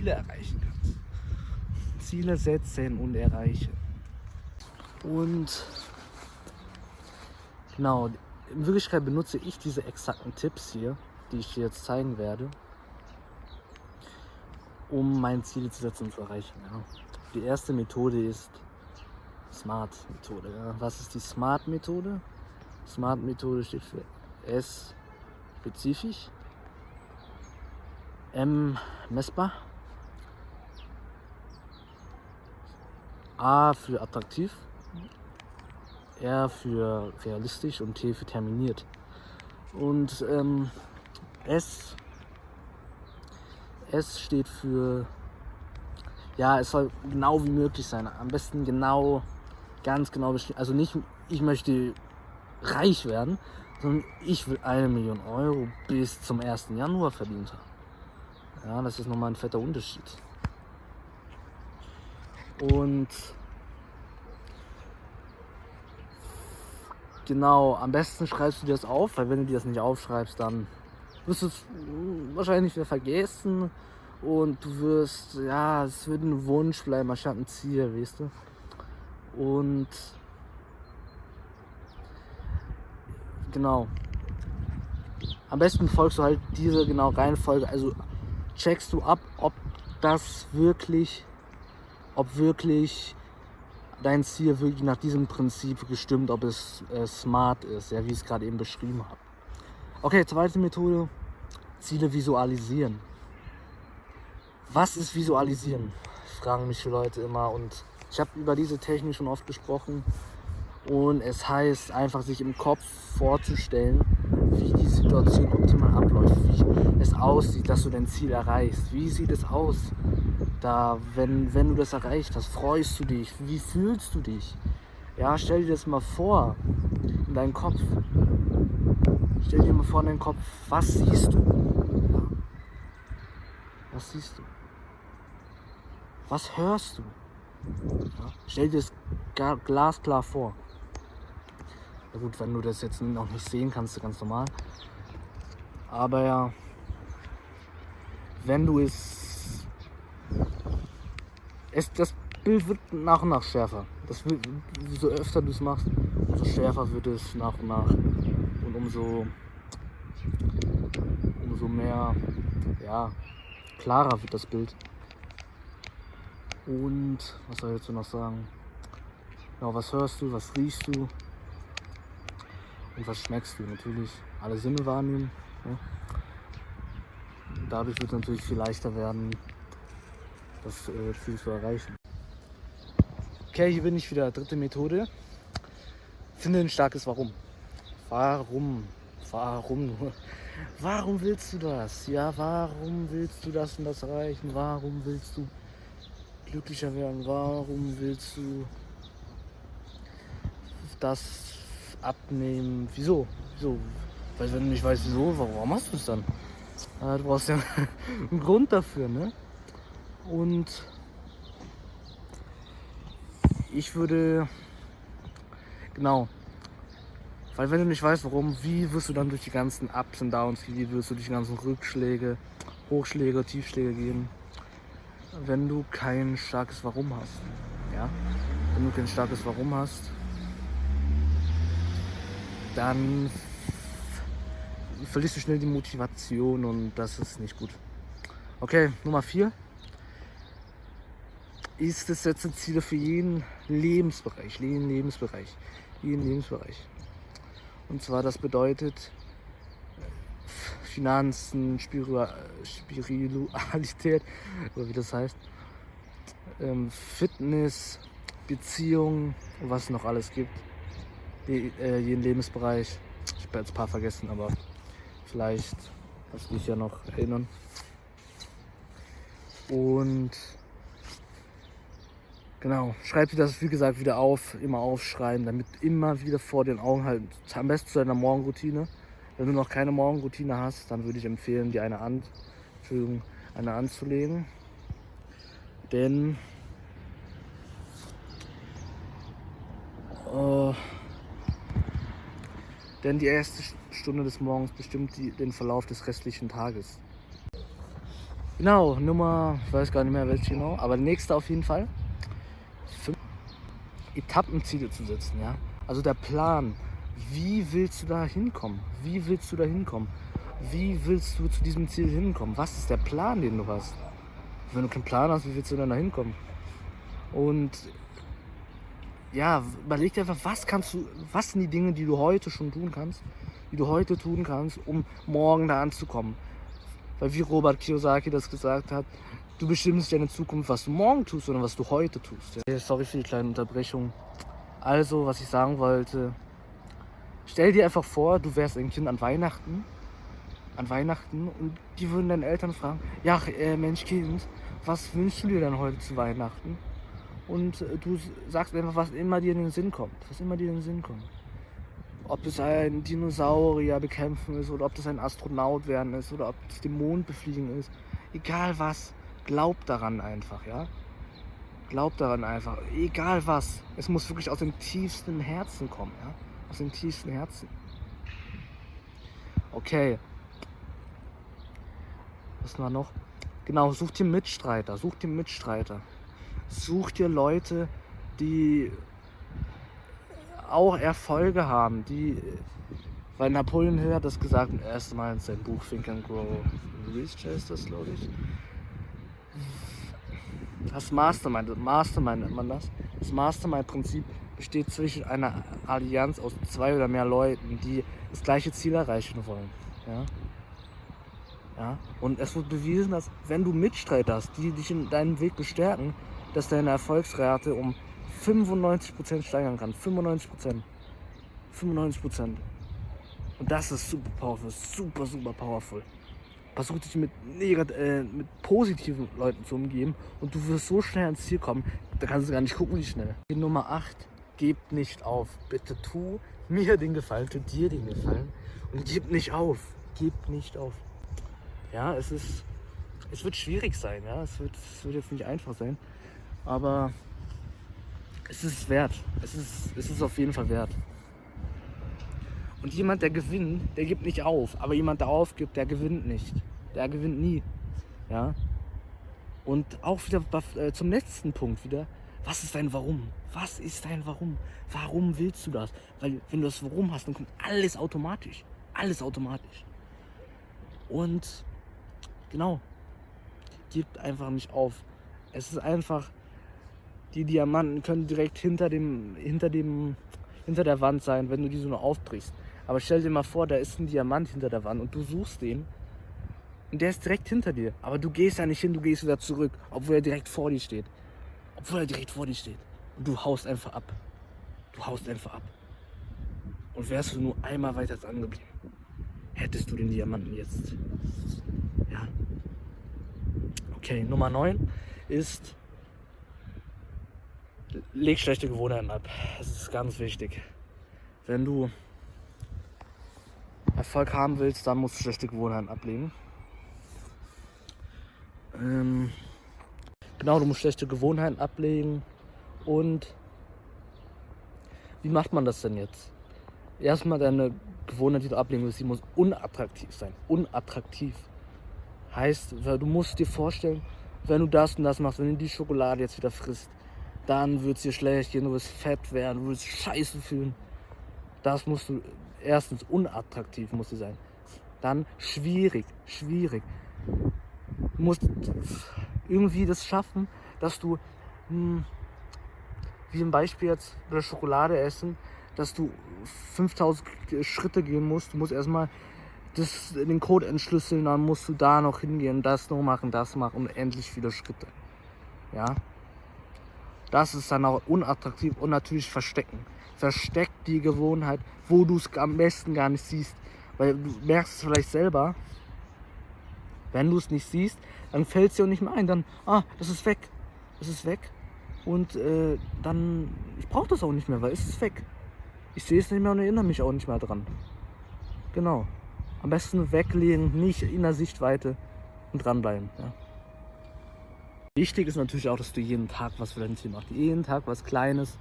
Ziele erreichen kannst. Ziele setzen und erreichen. Und genau, in Wirklichkeit benutze ich diese exakten Tipps hier, die ich dir jetzt zeigen werde, um meine Ziele zu setzen und zu erreichen. Ja. Die erste Methode ist Smart-Methode. Ja. Was ist die Smart-Methode? Smart-Methode steht für S spezifisch, M messbar, A für attraktiv, R für realistisch und T für terminiert. Und ähm, S, S steht für, ja, es soll genau wie möglich sein. Am besten genau, ganz genau bestimmt. Also nicht, ich möchte reich werden, sondern ich will eine Million Euro bis zum 1. Januar verdient haben. Ja, das ist nochmal ein fetter Unterschied. Und genau, am besten schreibst du dir das auf, weil wenn du dir das nicht aufschreibst, dann wirst du es wahrscheinlich wieder vergessen und du wirst, ja, es wird ein Wunsch bleiben, anstatt ein Ziel, weißt du. Und genau. Am besten folgst du halt diese genau Reihenfolge, also checkst du ab, ob das wirklich, ob wirklich dein Ziel wirklich nach diesem Prinzip gestimmt, ob es äh, smart ist, ja, wie ich es gerade eben beschrieben habe. Okay, zweite Methode, Ziele visualisieren. Was ist visualisieren? Fragen mich Leute immer und ich habe über diese Technik schon oft gesprochen und es heißt einfach sich im Kopf vorzustellen, Situation optimal abläuft, wie es aussieht, dass du dein Ziel erreichst. Wie sieht es aus, da, wenn, wenn du das erreicht hast? Freust du dich? Wie fühlst du dich? Ja, stell dir das mal vor in deinen Kopf. Stell dir mal vor in deinen Kopf, was siehst du? Was siehst du? Was hörst du? Ja? Stell dir das glasklar vor. Ja gut, wenn du das jetzt noch nicht sehen kannst, ganz normal. Aber ja, wenn du es, es das Bild wird nach und nach schärfer. Das wird, so öfter du es machst, umso schärfer wird es nach und nach. Und umso, umso mehr, ja, klarer wird das Bild. Und was soll ich dazu noch sagen? Ja, was hörst du, was riechst du? Und was schmeckst du? Natürlich alle Sinne wahrnehmen. Ja. Dadurch wird es natürlich viel leichter werden, das äh, Ziel zu erreichen. Okay, hier bin ich wieder. Dritte Methode. Finde ein starkes Warum. Warum? Warum? Warum willst du das? Ja, warum willst du das und das erreichen? Warum willst du glücklicher werden? Warum willst du das abnehmen. Wieso? Wieso? Weil wenn du nicht weißt, wieso, warum machst du es dann? du brauchst ja einen Grund dafür, ne? Und ich würde, genau, weil wenn du nicht weißt, warum, wie wirst du dann durch die ganzen Ups und Downs, wie wirst du durch die ganzen Rückschläge, Hochschläge, Tiefschläge gehen, wenn du kein starkes Warum hast, ja? Wenn du kein starkes Warum hast, dann verlierst du schnell die Motivation und das ist nicht gut. Okay, Nummer 4. Ist es setzen Ziele für jeden Lebensbereich, jeden Lebensbereich, jeden Lebensbereich. Und zwar das bedeutet Finanzen, Spiritualität, oder wie das heißt, ähm, Fitness, Beziehungen, was noch alles gibt äh, jeden Lebensbereich. Ich habe jetzt ein paar vergessen, aber vielleicht kannst du dich ja noch erinnern. Und genau, schreib dir das wie gesagt wieder auf, immer aufschreiben, damit immer wieder vor den Augen halt, am besten zu deiner Morgenroutine. Wenn du noch keine Morgenroutine hast, dann würde ich empfehlen, dir eine, an, eine anzulegen. Denn äh, denn die erste Stunde des Morgens bestimmt die, den Verlauf des restlichen Tages. Genau, Nummer, ich weiß gar nicht mehr welche genau, aber nächste auf jeden Fall. Fünf Etappenziele zu setzen, ja. Also der Plan. Wie willst du da hinkommen? Wie willst du da hinkommen? Wie willst du zu diesem Ziel hinkommen? Was ist der Plan, den du hast? Wenn du keinen Plan hast, wie willst du dann da hinkommen? Und ja, überleg dir einfach, was kannst du, was sind die Dinge, die du heute schon tun kannst, die du heute tun kannst, um morgen da anzukommen. Weil wie Robert Kiyosaki das gesagt hat, du bestimmst deine Zukunft, was du morgen tust, sondern was du heute tust. Ja. Sorry für die kleine Unterbrechung. Also, was ich sagen wollte, stell dir einfach vor, du wärst ein Kind an Weihnachten, an Weihnachten und die würden deine Eltern fragen, ja, äh, Mensch, Kind, was wünschst du dir denn heute zu Weihnachten? Und äh, du sagst einfach, was immer dir in den Sinn kommt. Was immer dir in den Sinn kommt. Ob es ein Dinosaurier bekämpfen ist oder ob das ein Astronaut werden ist oder ob es den Mond befliegen ist. Egal was, glaub daran einfach, ja. Glaub daran einfach. Egal was. Es muss wirklich aus dem tiefsten Herzen kommen, ja. Aus dem tiefsten Herzen. Okay. Was war noch? Genau, such dir Mitstreiter. Such dir Mitstreiter such dir Leute, die auch Erfolge haben, die, weil Napoleon Hill hat das gesagt, erstmal in seinem Buch Think and Grow Rich ist das, glaube ich. Das Mastermind, Mastermind nennt man das. Das Mastermind-Prinzip besteht zwischen einer Allianz aus zwei oder mehr Leuten, die das gleiche Ziel erreichen wollen. Ja? Ja? Und es wird bewiesen, dass wenn du Mitstreiter hast, die dich in deinem Weg bestärken, dass deine Erfolgsrate um 95% steigern kann. 95%. 95%. Und das ist super powerful, super, super powerful. Versuch dich mit, äh, mit positiven Leuten zu umgeben und du wirst so schnell ans Ziel kommen, da kannst du gar nicht gucken, wie schnell. Die Nummer 8, gib nicht auf. Bitte tu mir den Gefallen, tu dir den Gefallen und gib nicht auf. Gib nicht auf. Ja, es ist, es wird schwierig sein, ja, es wird, es wird jetzt nicht einfach sein. Aber es ist wert. Es ist, es ist auf jeden Fall wert. Und jemand, der gewinnt, der gibt nicht auf. Aber jemand, der aufgibt, der gewinnt nicht. Der gewinnt nie. Ja. Und auch wieder äh, zum letzten Punkt wieder. Was ist dein Warum? Was ist dein Warum? Warum willst du das? Weil wenn du das Warum hast, dann kommt alles automatisch. Alles automatisch. Und genau, gib einfach nicht auf. Es ist einfach die Diamanten können direkt hinter dem, hinter dem, hinter der Wand sein, wenn du die so nur aufbrichst. Aber stell dir mal vor, da ist ein Diamant hinter der Wand und du suchst den und der ist direkt hinter dir. Aber du gehst ja nicht hin, du gehst wieder zurück, obwohl er direkt vor dir steht. Obwohl er direkt vor dir steht. Und du haust einfach ab. Du haust einfach ab. Und wärst du nur einmal weiter dran geblieben, hättest du den Diamanten jetzt. Ja. Okay, Nummer 9 ist leg schlechte Gewohnheiten ab. Das ist ganz wichtig. Wenn du Erfolg haben willst, dann musst du schlechte Gewohnheiten ablegen. Ähm, genau, du musst schlechte Gewohnheiten ablegen. Und wie macht man das denn jetzt? Erstmal deine Gewohnheit, die du ablegen willst, die muss unattraktiv sein. Unattraktiv. Heißt, du musst dir vorstellen, wenn du das und das machst, wenn du die Schokolade jetzt wieder frisst, dann wird es dir schlecht gehen, du wirst fett werden, du wirst scheiße fühlen. Das musst du, erstens unattraktiv muss sie sein. Dann schwierig, schwierig. Du musst irgendwie das schaffen, dass du, hm, wie im Beispiel jetzt bei der Schokolade essen, dass du 5000 Schritte gehen musst. Du musst erstmal das, den Code entschlüsseln, dann musst du da noch hingehen, das noch machen, das machen und endlich viele Schritte. Ja, das ist dann auch unattraktiv und natürlich verstecken. Versteck die Gewohnheit, wo du es am besten gar nicht siehst. Weil du merkst es vielleicht selber. Wenn du es nicht siehst, dann fällt es dir auch nicht mehr ein. Dann, ah, das ist weg. Das ist weg. Und äh, dann, ich brauche das auch nicht mehr, weil es ist weg. Ich sehe es nicht mehr und erinnere mich auch nicht mehr dran. Genau. Am besten weglegen, nicht in der Sichtweite und dranbleiben. Ja. Wichtig ist natürlich auch, dass du jeden Tag was für dein Ziel machst. Jeden Tag was Kleines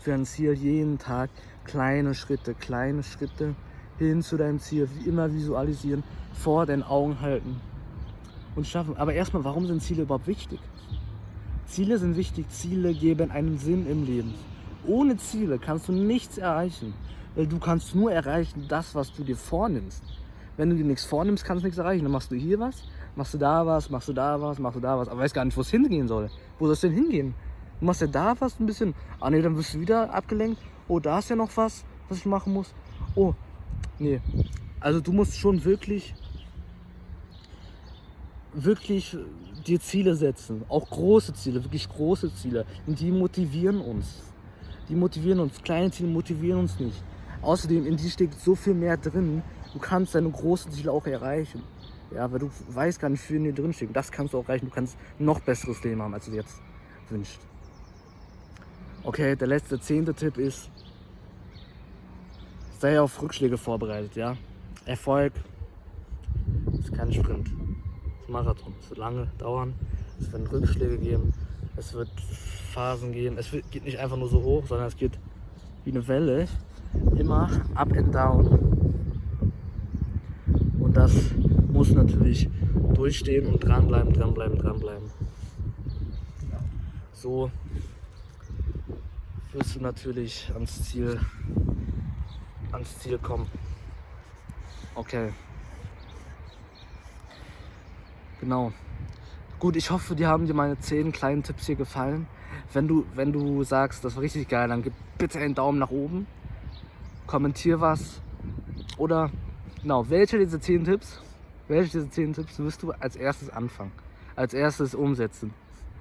für dein Ziel. Jeden Tag kleine Schritte, kleine Schritte hin zu deinem Ziel. Wie immer visualisieren, vor deinen Augen halten. und schaffen. Aber erstmal, warum sind Ziele überhaupt wichtig? Ziele sind wichtig, Ziele geben einen Sinn im Leben. Ohne Ziele kannst du nichts erreichen. Weil du kannst nur erreichen das, was du dir vornimmst. Wenn du dir nichts vornimmst, kannst du nichts erreichen. Dann machst du hier was, machst du da was, machst du da was, machst du da was. Aber weißt gar nicht, wo es hingehen soll. Wo soll es denn hingehen? Du machst ja da was ein bisschen. Ah ne, dann wirst du wieder abgelenkt. Oh, da ist ja noch was, was ich machen muss. Oh, nee. Also du musst schon wirklich, wirklich dir Ziele setzen. Auch große Ziele, wirklich große Ziele. Und die motivieren uns. Die motivieren uns. Kleine Ziele motivieren uns nicht. Außerdem, in die steckt so viel mehr drin. Du kannst deine großen Ziele auch erreichen. Ja, weil du weißt gar nicht, wie viel in dir drin steckt. Das kannst du auch erreichen. Du kannst noch besseres Leben haben, als du jetzt wünschst. Okay, der letzte, zehnte Tipp ist, sei auf Rückschläge vorbereitet, ja. Erfolg ist kein Sprint, ist ein Marathon. Es wird lange dauern, es werden Rückschläge geben, es wird Phasen geben. Es geht nicht einfach nur so hoch, sondern es geht wie eine Welle immer up and down. Und das muss natürlich durchstehen und dranbleiben, dranbleiben, dranbleiben. So wirst du natürlich ans Ziel, ans Ziel kommen. Okay. Genau. Gut, ich hoffe, dir haben dir meine 10 kleinen Tipps hier gefallen. Wenn du, wenn du sagst, das war richtig geil, dann gib bitte einen Daumen nach oben kommentier was. Oder genau, welche dieser 10 Tipps, welche dieser 10 Tipps wirst du als erstes anfangen? Als erstes umsetzen?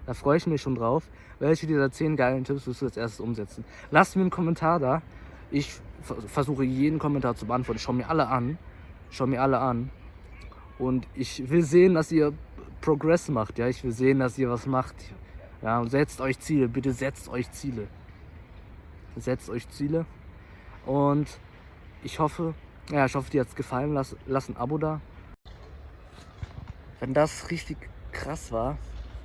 Da freue ich mich schon drauf. Welche dieser 10 geilen Tipps wirst du als erstes umsetzen? Lass mir einen Kommentar da. Ich versuche jeden Kommentar zu beantworten. Ich schaue mir alle an. Ich schaue mir alle an. Und ich will sehen, dass ihr Progress macht. Ja, ich will sehen, dass ihr was macht. Ja, und setzt euch Ziele. Bitte setzt euch Ziele. Setzt euch Ziele. Und ich hoffe, ja, ich hoffe, dir hat es gefallen. Lass, lass ein Abo da. Wenn das richtig krass war,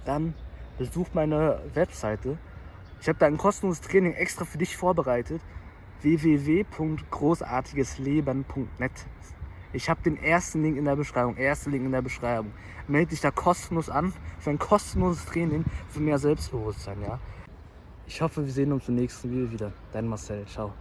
dann besuch meine Webseite. Ich habe da ein kostenloses Training extra für dich vorbereitet. www.großartigesleben.net Ich habe den ersten Link in der Beschreibung. Erster Link in der Beschreibung. Melde dich da kostenlos an für ein kostenloses Training für mehr Selbstbewusstsein, ja. Ich hoffe, wir sehen uns im nächsten Video wieder. Dein Marcel. Ciao.